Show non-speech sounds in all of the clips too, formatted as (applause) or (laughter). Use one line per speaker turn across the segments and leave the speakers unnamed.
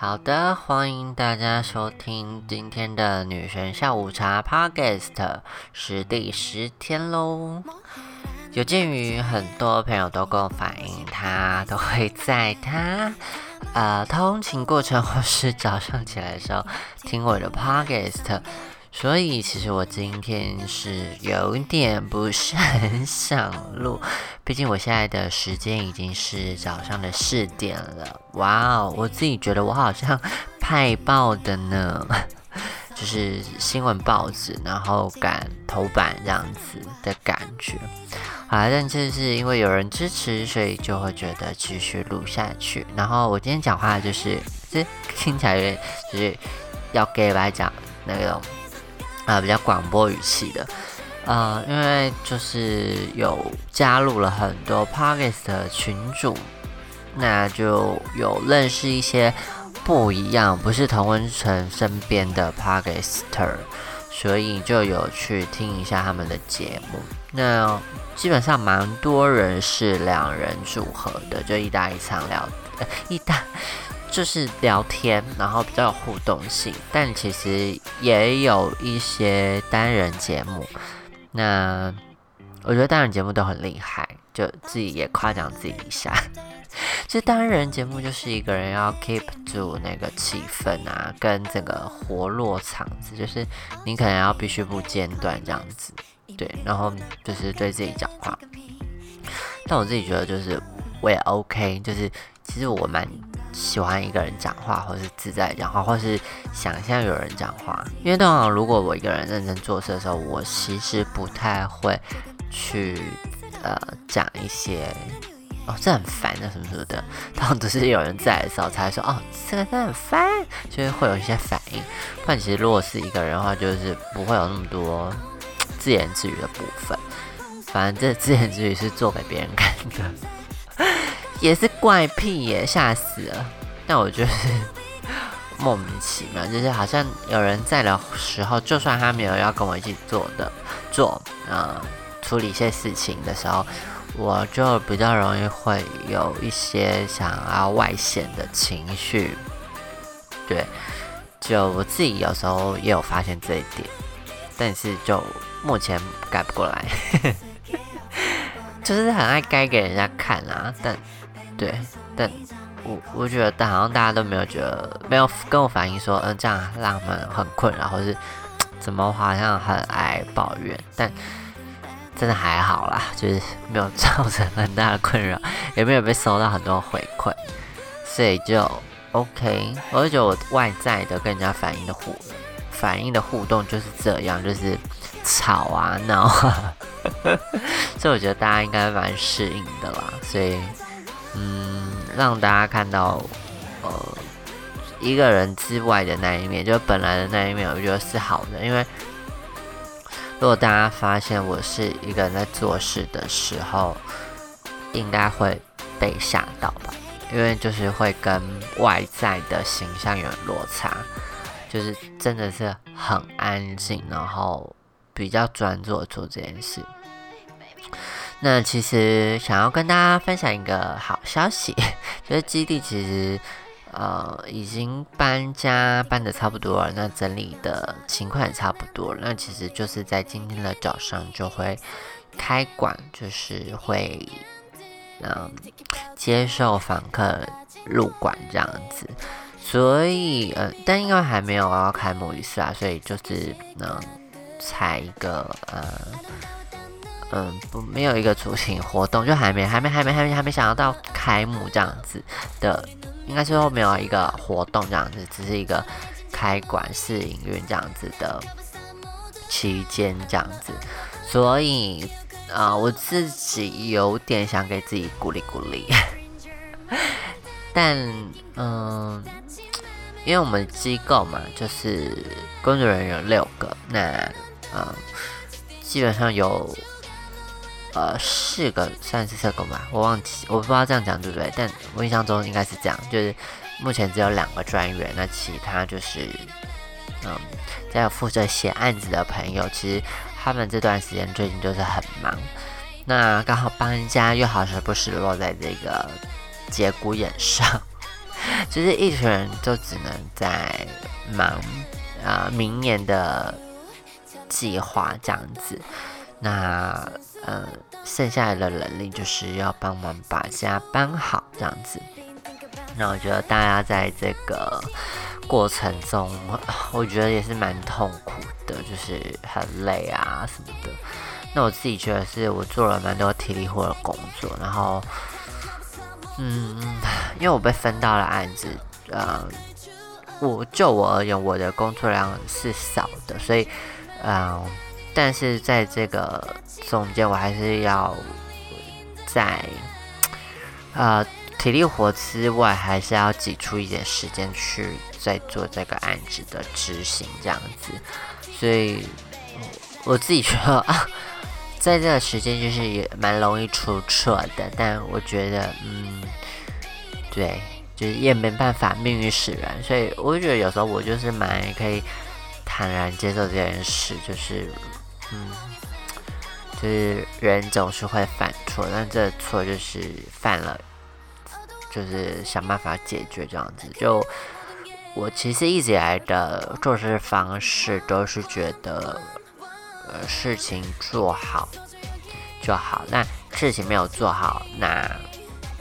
好的，欢迎大家收听今天的女神下午茶 Podcast，是第十天喽。有鉴于很多朋友都跟我反映，他都会在他呃通勤过程或是早上起来的时候听我的 Podcast。所以其实我今天是有点不是很想录，毕竟我现在的时间已经是早上的四点了。哇哦，我自己觉得我好像派报的呢，(laughs) 就是新闻报纸，然后赶头版这样子的感觉。好，但这是因为有人支持，所以就会觉得继续录下去。然后我今天讲话就是，这听起来有点就是要给来讲那种。啊，比较广播语气的，呃，因为就是有加入了很多 p o d c a s t 的群主，那就有认识一些不一样，不是同温层身边的 p o d c a s t e r 所以就有去听一下他们的节目。那基本上蛮多人是两人组合的，就一搭一唱聊，一搭。就是聊天，然后比较有互动性，但其实也有一些单人节目。那我觉得单人节目都很厉害，就自己也夸奖自己一下。(laughs) 其实单人节目就是一个人要 keep 住那个气氛啊，跟整个活络场子，就是你可能要必须不间断这样子，对，然后就是对自己讲话。但我自己觉得就是我也 OK，就是其实我蛮。喜欢一个人讲话，或是自在讲话，或是想象有人讲话。因为通常如果我一个人认真做事的时候，我其实不太会去呃讲一些哦，这很烦的什么什么的。(laughs) 当只是有人在的时候才会说哦，这个真的很烦，就是会有一些反应。但其实如果是一个人的话，就是不会有那么多自言自语的部分。反正这自言自语是做给别人看的。也是怪癖耶，吓死了！但我觉得莫名其妙，就是好像有人在的时候，就算他没有要跟我一起做的做，呃，处理一些事情的时候，我就比较容易会有一些想要外显的情绪。对，就我自己有时候也有发现这一点，但是就目前改不过来，(laughs) 就是很爱该给人家看啊，但。对，但我我觉得，但好像大家都没有觉得，没有跟我反映说，嗯，这样让他们很困扰，或是怎么好像很爱抱怨，但真的还好啦，就是没有造成很大的困扰，也没有被收到很多回馈，所以就 OK。我就觉得我外在的跟人家反应的互反应的互动就是这样，就是吵啊闹啊，(laughs) 所以我觉得大家应该蛮适应的啦，所以。嗯，让大家看到，呃，一个人之外的那一面，就是本来的那一面，我觉得是好的。因为如果大家发现我是一个人在做事的时候，应该会被吓到吧？因为就是会跟外在的形象有落差，就是真的是很安静，然后比较专注做这件事。那其实想要跟大家分享一个好消息，(laughs) 就是基地其实呃已经搬家搬的差不多了，那整理的情况也差不多。那其实就是在今天的早上就会开馆，就是会嗯接受访客入馆这样子。所以呃，但因为还没有要开幕仪式啊，所以就是能采一个呃。嗯，不，没有一个主题活动，就还没，还没，还没，还没，还没想要到开幕这样子的，应该最后没有一个活动这样子，只是一个开馆试营运这样子的期间这样子，所以啊，我自己有点想给自己鼓励鼓励，(laughs) 但嗯，因为我们机构嘛，就是工作人员有六个，那嗯，基本上有。呃，四个算是社工吧，我忘记，我不知道这样讲对不对，但我印象中应该是这样，就是目前只有两个专员，那其他就是，嗯，在负责写案子的朋友，其实他们这段时间最近就是很忙，那刚好搬家又好时不时落在这个节骨眼上，(laughs) 就是一群人就只能在忙啊明年的计划这样子。那呃，剩下来的能力就是要帮忙把家搬好这样子。那我觉得大家在这个过程中，我觉得也是蛮痛苦的，就是很累啊什么的。那我自己觉得是我做了蛮多体力活的工作，然后，嗯，因为我被分到了案子，呃，我就我而言，我的工作量是少的，所以，嗯，但是在这个中间，我还是要在，呃。体力活之外，还是要挤出一点时间去再做这个案子的执行，这样子。所以我自己觉得啊，在这个时间就是也蛮容易出错的。但我觉得，嗯，对，就是也没办法，命运使然。所以我觉得有时候我就是蛮可以坦然接受这件事，就是，嗯，就是人总是会犯错，但这错就是犯了。就是想办法解决这样子。就我其实一直以来的做事方式都是觉得，呃，事情做好就好。那事情没有做好，那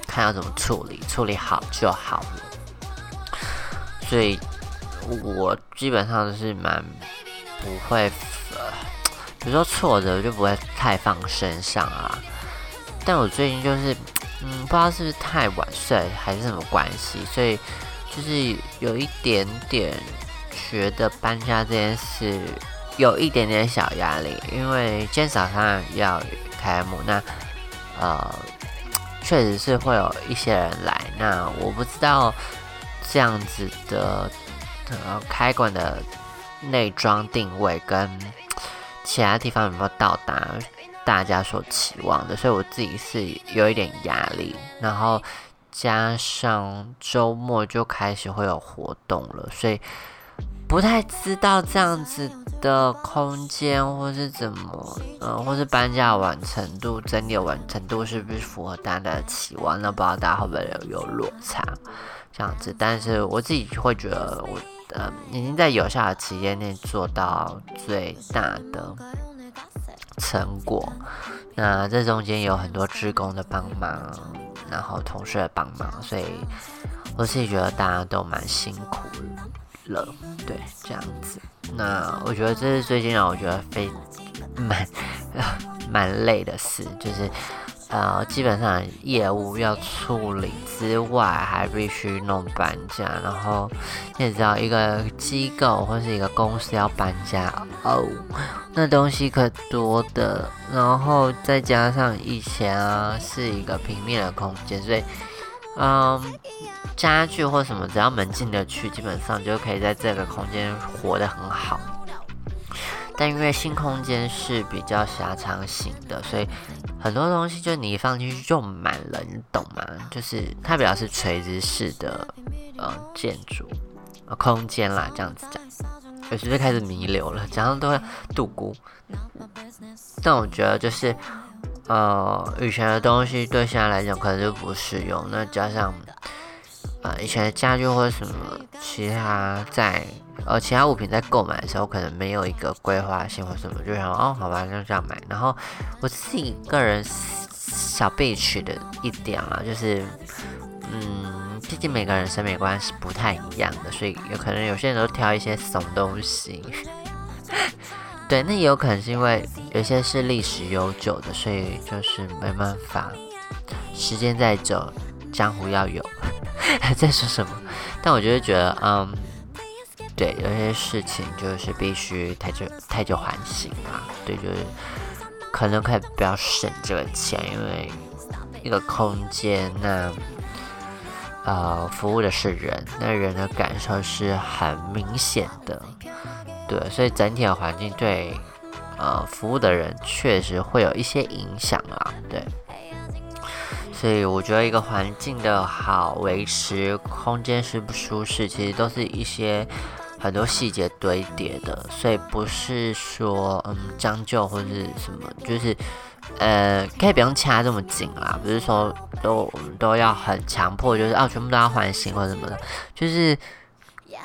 看要怎么处理，处理好就好了。所以，我基本上是蛮不会，比如说挫折就不会太放身上啊。但我最近就是。嗯，不知道是不是太晚睡还是什么关系，所以就是有一点点觉得搬家这件事有一点点小压力，因为今天早上要开幕，那呃确实是会有一些人来，那我不知道这样子的呃开馆的内装定位跟其他地方有没有到达。大家所期望的，所以我自己是有一点压力，然后加上周末就开始会有活动了，所以不太知道这样子的空间或是怎么，嗯，或是搬家完成度、整理完成度是不是符合大家的期望？那不知道大家会不会有有落差这样子？但是我自己会觉得，我呃已经在有效的期间内做到最大的。成果，那这中间有很多职工的帮忙，然后同事的帮忙，所以我自己觉得大家都蛮辛苦了，对，这样子。那我觉得这是最近让我觉得非蛮 (laughs) 蛮累的事，就是。呃，基本上业务要处理之外，还必须弄搬家。然后你也知道，一个机构或是一个公司要搬家哦，那东西可多的。然后再加上以前啊是一个平面的空间，所以嗯，家具或什么只要门进得去，基本上就可以在这个空间活得很好。但因为新空间是比较狭长型的，所以。很多东西就你一放进去就满了，你懂吗？就是它比较是垂直式的呃建筑呃空间啦，这样子讲，有时就开始弥留了，讲上都会度孤。但我觉得就是呃以前的东西对现在来讲可能就不适用，那加上啊以前的家具或者什么其他在。呃，其他物品在购买的时候可能没有一个规划性或什么，就想哦，好吧，就这样买。然后我自己个人小被取的一点啊，就是，嗯，毕竟每个人审美观是不太一样的，所以有可能有些人都挑一些怂东西。(laughs) 对，那也有可能是因为有些是历史悠久的，所以就是没办法。时间再久，江湖要有。(laughs) 在说什么？但我就是觉得，嗯。对，有些事情就是必须太久太久还行啊。对，就是可能可以不要省这个钱，因为一个空间，那呃服务的是人，那人的感受是很明显的。对，所以整体的环境对呃服务的人确实会有一些影响啊。对，所以我觉得一个环境的好维持，空间舒不舒适，其实都是一些。很多细节堆叠的，所以不是说嗯将就或是什么，就是呃可以不用掐这么紧啦，不是说都我们都要很强迫，就是啊全部都要换新或者什么的，就是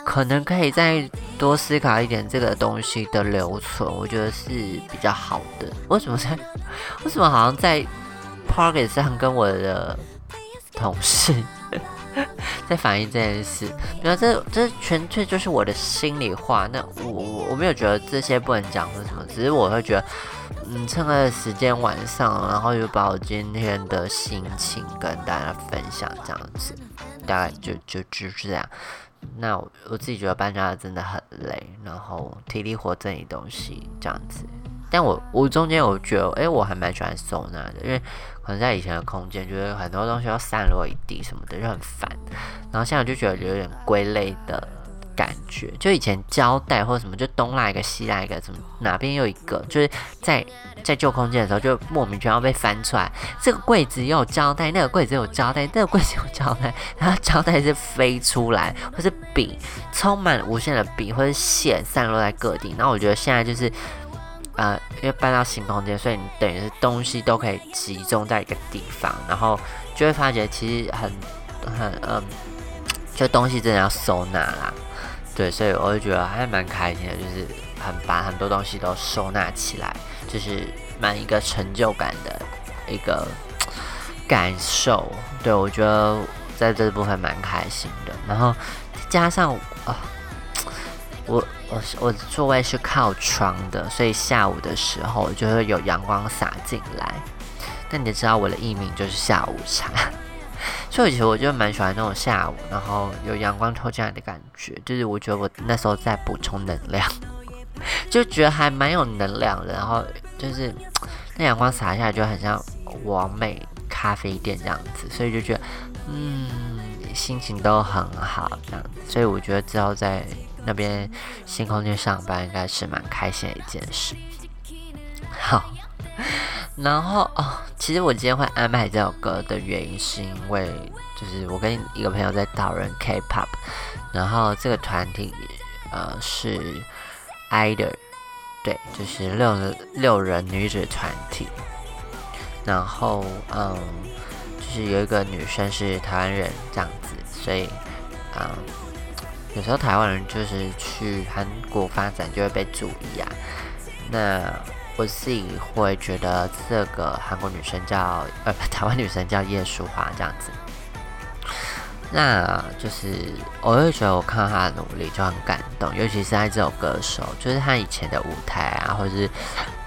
可能可以再多思考一点这个东西的留存，我觉得是比较好的。为什么在 (laughs) 为什么好像在 p a r k e t 上跟我的同事？(laughs) 在反映这件事，那这这纯粹就是我的心里话。那我我我没有觉得这些不能讲或什么，只是我会觉得，嗯，趁个时间晚上，然后就把我今天的心情跟大家分享这样子，大概就就就是这样。那我我自己觉得搬家真的很累，然后体力活这一东西这样子。但我我中间我觉得，哎，我还蛮喜欢收纳的，因为可能在以前的空间，觉得很多东西要散落一地什么的就很烦，然后现在就觉得有点归类的感觉。就以前胶带或者什么，就东拉一个西拉一个，怎么哪边又一个，就是在在旧空间的时候，就莫名其妙被翻出来。这个柜子又有胶带，那个柜子有胶带，那个柜子有胶带，然后胶带是飞出来，或是笔充满无限的笔或者线散落在各地。然后我觉得现在就是。呃，因为搬到新空间，所以你等于是东西都可以集中在一个地方，然后就会发觉其实很很嗯，(tsk) 就东西真的要收纳啦，对，所以我就觉得还蛮开心的，就是很把很多东西都收纳起来，就是蛮一个成就感的一个感受，对我觉得在这部分蛮开心的，然后加上啊，我。我是我的座位是靠窗的，所以下午的时候就会有阳光洒进来。但你知道我的艺名就是下午茶，(laughs) 所以其实我就蛮喜欢那种下午，然后有阳光透进来的感觉。就是我觉得我那时候在补充能量，(laughs) 就觉得还蛮有能量的。然后就是那阳光洒下来就很像完美咖啡店这样子，所以就觉得嗯心情都很好这样子。所以我觉得之后在。那边新空间上班应该是蛮开心的一件事。好，然后哦，其实我今天会安排这首歌的原因，是因为就是我跟一个朋友在讨论 K-pop，然后这个团体呃是 IDOL，对，就是六六人女子团体。然后嗯，就是有一个女生是台湾人这样子，所以嗯。有时候台湾人就是去韩国发展就会被注意啊。那我自己会觉得这个韩国女生叫呃 (laughs) 台湾女生叫叶淑华这样子。那就是我会觉得我看到她的努力就很感动，尤其是在这首歌手，就是她以前的舞台啊，或者是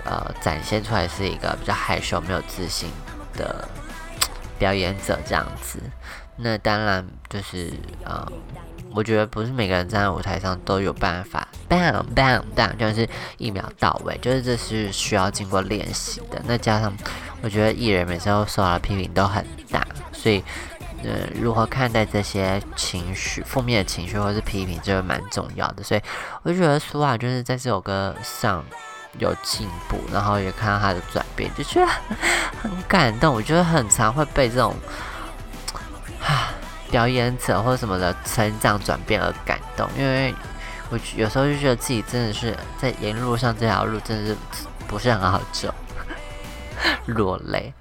呃展现出来是一个比较害羞、没有自信的表演者这样子。那当然就是呃。我觉得不是每个人站在舞台上都有办法，bang bang bang，就是一秒到位，就是这是需要经过练习的。那加上，我觉得艺人每次都受到的批评都很大，所以，呃，如何看待这些情绪、负面的情绪或是批评，就蛮重要的。所以，我觉得苏瓦就是在这首歌上有进步，然后也看到他的转变，就觉得很感动。我觉得很常会被这种。啊表演者或什么的成长转变而感动，因为我有时候就觉得自己真的是在沿路上这条路真的是不是很好走，(laughs) 落泪。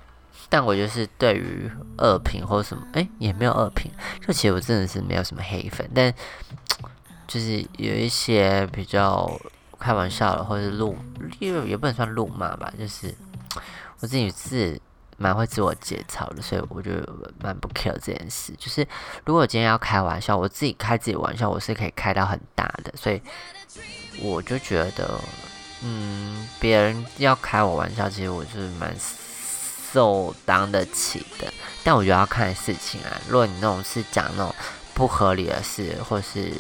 但我就是对于恶评或什么，哎，也没有恶评，就其实我真的是没有什么黑粉，但 (tsk) 就是有一些比较开玩笑的，或者怒，也也不能算怒骂吧，就是 (tsk) 我自己是。蛮会自我节操的，所以我就蛮不 care 这件事。就是如果今天要开玩笑，我自己开自己玩笑，我是可以开到很大的。所以我就觉得，嗯，别人要开我玩笑，其实我是蛮受当得起的。但我觉得要看事情啊。如果你那种是讲那种不合理的事，或是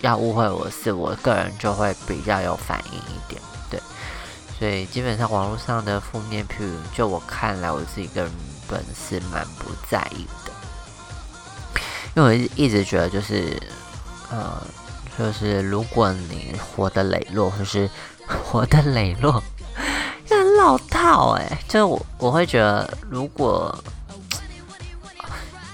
要误会我的事，我个人就会比较有反应一点。对，基本上网络上的负面评论，就我看来，我自己个人本是蛮不在意的，因为我一直觉得就是，呃，就是如果你活得磊落，或是 (laughs) 活得磊落，很老套哎，就是我我会觉得，如果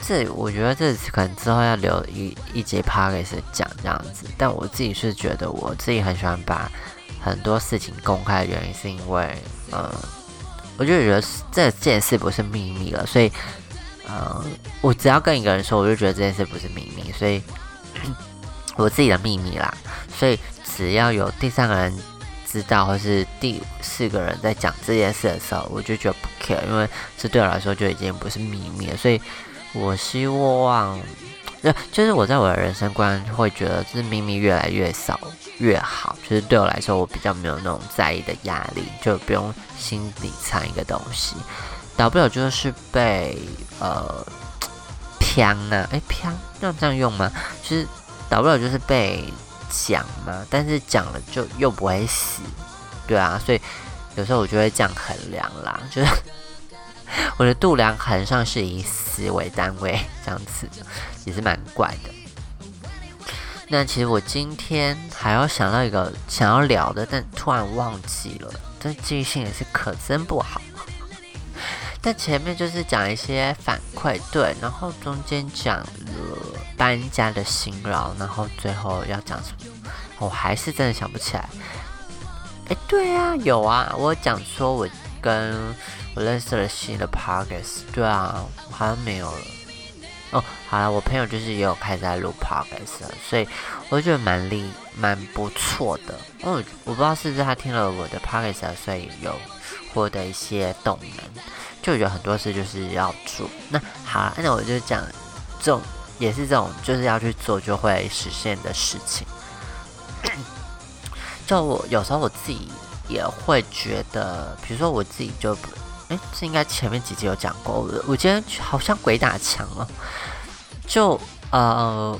这我觉得这可能之后要留一一节 p o d c a 讲这样子。但我自己是觉得我自己很喜欢把很多事情公开的原因，是因为呃，我就觉得这件事不是秘密了，所以呃，我只要跟一个人说，我就觉得这件事不是秘密，所以 (coughs) 我自己的秘密啦。所以只要有第三个人。知道，或是第四个人在讲这件事的时候，我就觉得不 care，因为这对我来说就已经不是秘密了。所以，我希望，就就是我在我的人生观会觉得，就是秘密越来越少越好。就是对我来说，我比较没有那种在意的压力，就不用心底藏一个东西，倒不了就是被呃偏呢？哎，偏要这样用吗？其实倒不了就是被。讲嘛，但是讲了就又不会死，对啊，所以有时候我就会这样衡量啦，就是 (laughs) 我的度量衡上是以死为单位，(laughs) 这样子也是蛮怪的。那其实我今天还要想到一个想要聊的，但突然忘记了，这记性也是可真不好。(laughs) 但前面就是讲一些反馈，对，然后中间讲了。搬家的辛劳，然后最后要讲什么？我还是真的想不起来。哎，对啊，有啊，我讲说我跟我认识了新的 p a r k e s 对啊，好像没有了。哦，好了，我朋友就是也有开始在录 p a r k e s 了，所以我觉得蛮厉蛮不错的。嗯，我不知道是不是他听了我的 p a r k e s 所以有获得一些动能。就觉得很多事就是要做。那好，那我就讲这种。也是这种，就是要去做就会实现的事情。就我有时候我自己也会觉得，比如说我自己就不，哎，这应该前面几集有讲过。我我今天好像鬼打墙了。就呃，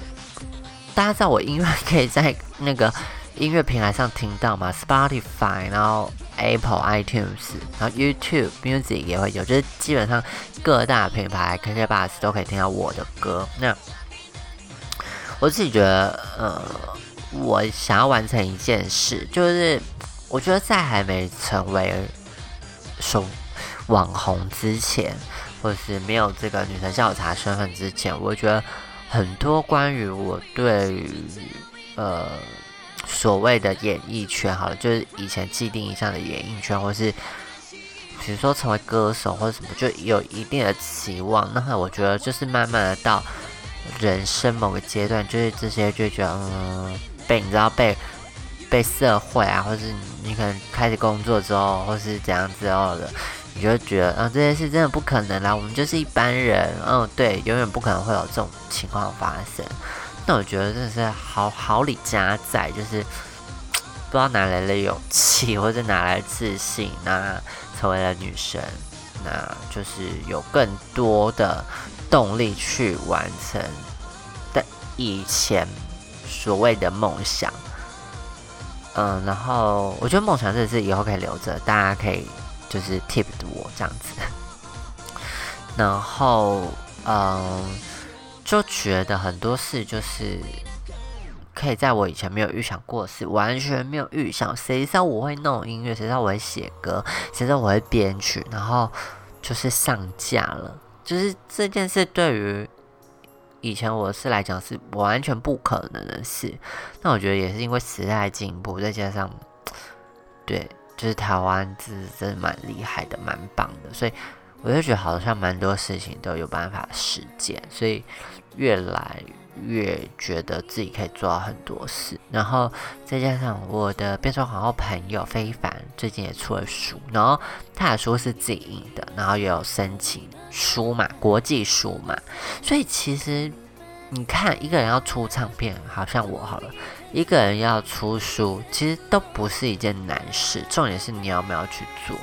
大家知道我音乐可以在那个音乐平台上听到吗？Spotify，然后。Apple iTunes，然后 YouTube Music 也会有，就是基本上各大品牌 KK Bus 都可以听到我的歌。那我自己觉得，呃，我想要完成一件事，就是我觉得在还没成为手网红之前，或是没有这个女神下午茶身份之前，我觉得很多关于我对于呃。所谓的演艺圈，好了，就是以前既定印象的演艺圈，或是比如说成为歌手或者什么，就有一定的期望。那我觉得就是慢慢的到人生某个阶段，就是这些就觉得，嗯，被你知道被被社会啊，或是你可能开始工作之后，或是怎样之后的，你就觉得啊，这件事真的不可能啦，我们就是一般人，嗯，对，永远不可能会有这种情况发生。那我觉得真的是好好礼加在，就是不知道哪来的勇气，或者哪来自信，那成为了女神，那就是有更多的动力去完成的以前所谓的梦想。嗯，然后我觉得梦想这是以后可以留着，大家可以就是 tip 我这样子。然后，嗯。就觉得很多事就是可以在我以前没有预想过的事，完全没有预想。谁知道我会弄音乐？谁知道我会写歌？谁知道我会编曲？然后就是上架了。就是这件事对于以前我是来讲是完全不可能的事。那我觉得也是因为时代进步，再加上对，就是台湾是真的蛮厉害的，蛮棒的，所以。我就觉得好像蛮多事情都有办法实践，所以越来越觉得自己可以做到很多事。然后再加上我的变装皇后朋友非凡最近也出了书，然后他的书是自己印的，然后也有申请书嘛，国际书嘛。所以其实你看，一个人要出唱片，好像我好了，一个人要出书，其实都不是一件难事。重点是你要不要去做。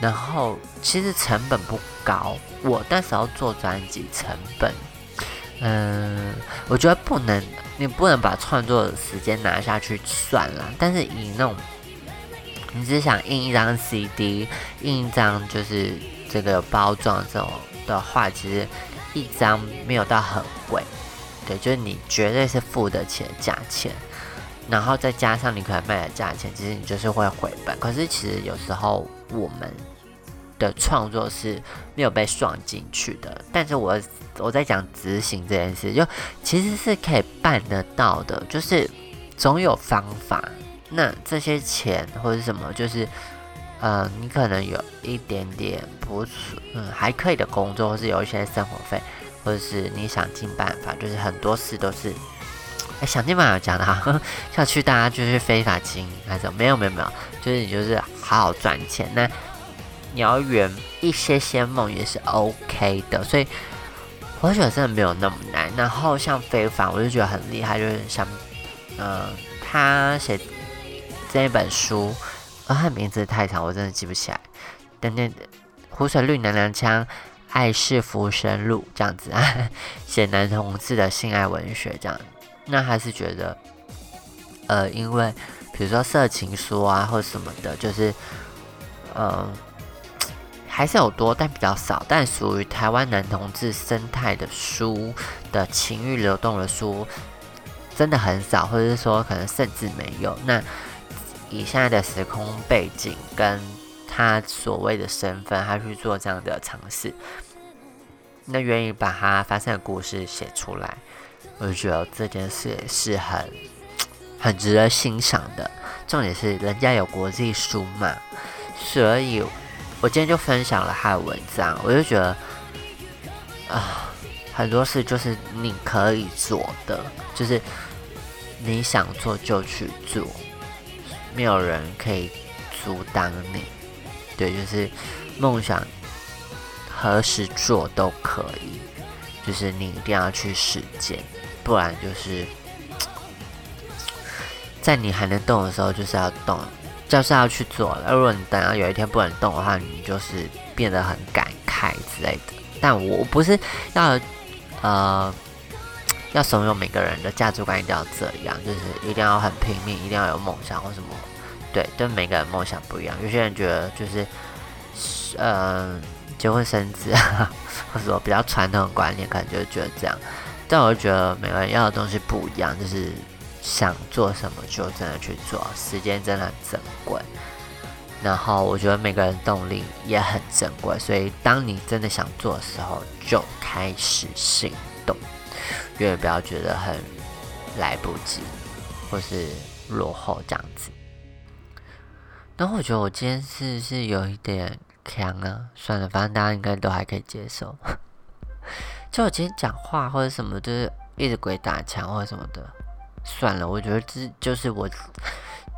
然后其实成本不高，我那时候做专辑成本，嗯，我觉得不能，你不能把创作的时间拿下去算了。但是以那种，你只想印一张 CD，印一张就是这个包装这种的话，其实一张没有到很贵，对，就是你绝对是付得起的价钱。然后再加上你可能卖的价钱，其实你就是会回本。可是其实有时候我们的创作是没有被算进去的。但是我我在讲执行这件事，就其实是可以办得到的，就是总有方法。那这些钱或者什么，就是呃，你可能有一点点不嗯还可以的工作，或是有一些生活费，或者是你想尽办法，就是很多事都是。哎，想尽办法讲的哈，(laughs) 要去大家就是非法经营还是没有没有没有，就是你就是好好赚钱。那你要圆一些些梦也是 OK 的，所以我觉得真的没有那么难。然后像非凡，我就觉得很厉害，就是像嗯，他写这一本书，啊，他名字太长，我真的记不起来。等等，湖水绿娘娘腔，爱是浮生路这样子啊，写男同志的性爱文学这样。那还是觉得，呃，因为比如说色情书啊，或什么的，就是，嗯，还是有多，但比较少。但属于台湾男同志生态的书的情欲流动的书，真的很少，或者是说可能甚至没有。那以现在的时空背景跟他所谓的身份，他去做这样的尝试，那愿意把他发生的故事写出来。我就觉得这件事也是很很值得欣赏的。重点是人家有国际书嘛，所以我今天就分享了他的文章。我就觉得啊，很多事就是你可以做的，就是你想做就去做，没有人可以阻挡你。对，就是梦想何时做都可以，就是你一定要去实践。不然就是在你还能动的时候，就是要动，就是要去做了。如果你等到有一天不能动的话，你就是变得很感慨之类的。但我不是要呃要怂恿每个人的价值观一定要这样，就是一定要很拼命，一定要有梦想或什么。对，但每个人梦想不一样。有些人觉得就是呃结婚生子啊，或者说比较传统的观念，可能就觉得这样。但我觉得每个人要的东西不一样，就是想做什么就真的去做，时间真的很珍贵。然后我觉得每个人动力也很珍贵，所以当你真的想做的时候，就开始行动，永远不要觉得很来不及或是落后这样子。然后我觉得我今天是是有一点强啊，算了，反正大家应该都还可以接受。(laughs) 就我今天讲话或者什么，就是一直鬼打墙或者什么的，算了，我觉得这就是我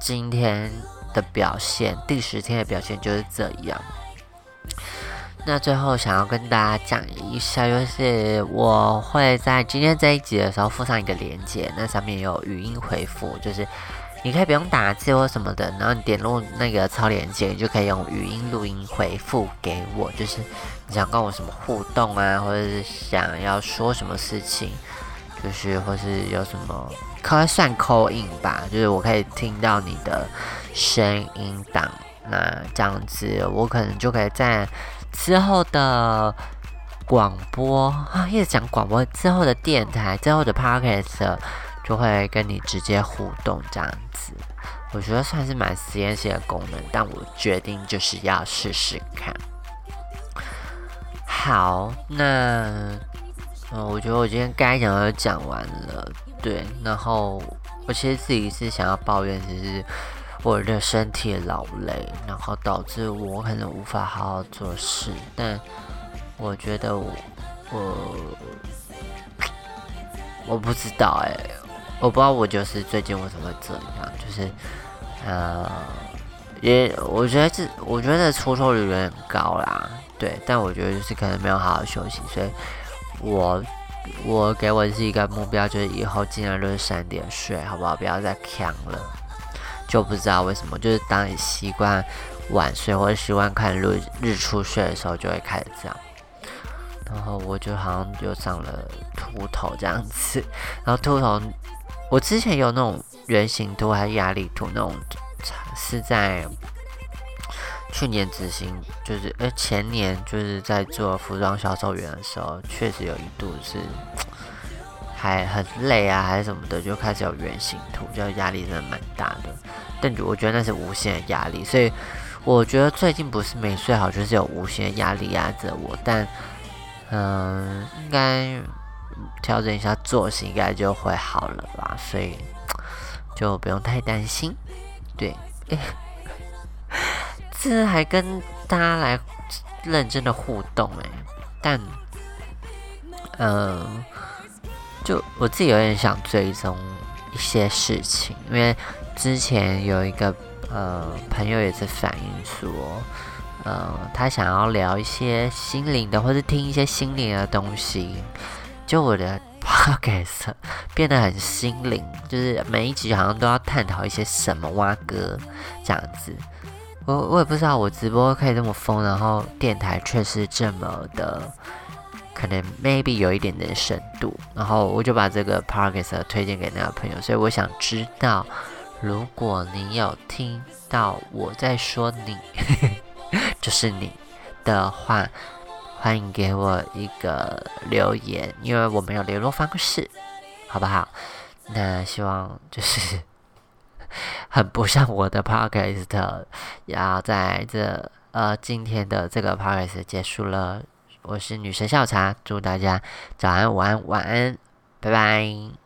今天的表现，第十天的表现就是这样。那最后想要跟大家讲一下，就是我会在今天这一集的时候附上一个链接，那上面有语音回复，就是。你可以不用打字或什么的，然后你点入那个超链接，你就可以用语音录音回复给我，就是你想跟我什么互动啊，或者是想要说什么事情，就是或是有什么可以算 call in 吧，就是我可以听到你的声音档，那这样子我可能就可以在之后的广播啊，一直讲广播之后的电台之后的 podcast。就会跟你直接互动这样子，我觉得算是蛮实验性的功能，但我决定就是要试试看。好，那嗯，我觉得我今天该讲的讲完了，对。然后我其实自己是想要抱怨，只是我的身体劳累，然后导致我可能无法好好做事。但我觉得我我 (clears throat) 我不知道哎。我不知道我就是最近为什么会这样，就是呃，也我觉得这我觉得出错率有点高啦，对，但我觉得就是可能没有好好休息，所以我我给我是一个目标，就是以后尽量都是三点睡，好不好？不要再扛了，就不知道为什么，就是当你习惯晚睡或者习惯看日日出睡的时候，就会开始这样。然后我就好像就上了秃头这样子，然后秃头。我之前有那种圆形图还是压力图那种，是在去年执行，就是呃前年就是在做服装销售员的时候，确实有一度是还很累啊，还是什么的，就开始有圆形图，就压力真的蛮大的。但我觉得那是无限的压力，所以我觉得最近不是没睡好，就是有无限的压力压着我，但嗯，应该调整一下作息，应该就会好了吧，所以就不用太担心。对，(laughs) 这还跟大家来认真的互动哎，但嗯，就我自己有点想追踪一些事情，因为之前有一个。呃，朋友也是反映说，呃，他想要聊一些心灵的，或是听一些心灵的东西。就我的 (laughs) podcast 变得很心灵，就是每一集好像都要探讨一些什么蛙哥这样子。我我也不知道，我直播可以这么疯，然后电台却是这么的，可能 maybe 有一点点深度。然后我就把这个 podcast 推荐给那个朋友，所以我想知道。如果你有听到我在说你，(laughs) 就是你的话，欢迎给我一个留言，因为我没有联络方式，好不好？那希望就是 (laughs) 很不像我的 podcast，要在这呃今天的这个 podcast 结束了。我是女神笑茶，祝大家早安、午安、晚安，拜拜。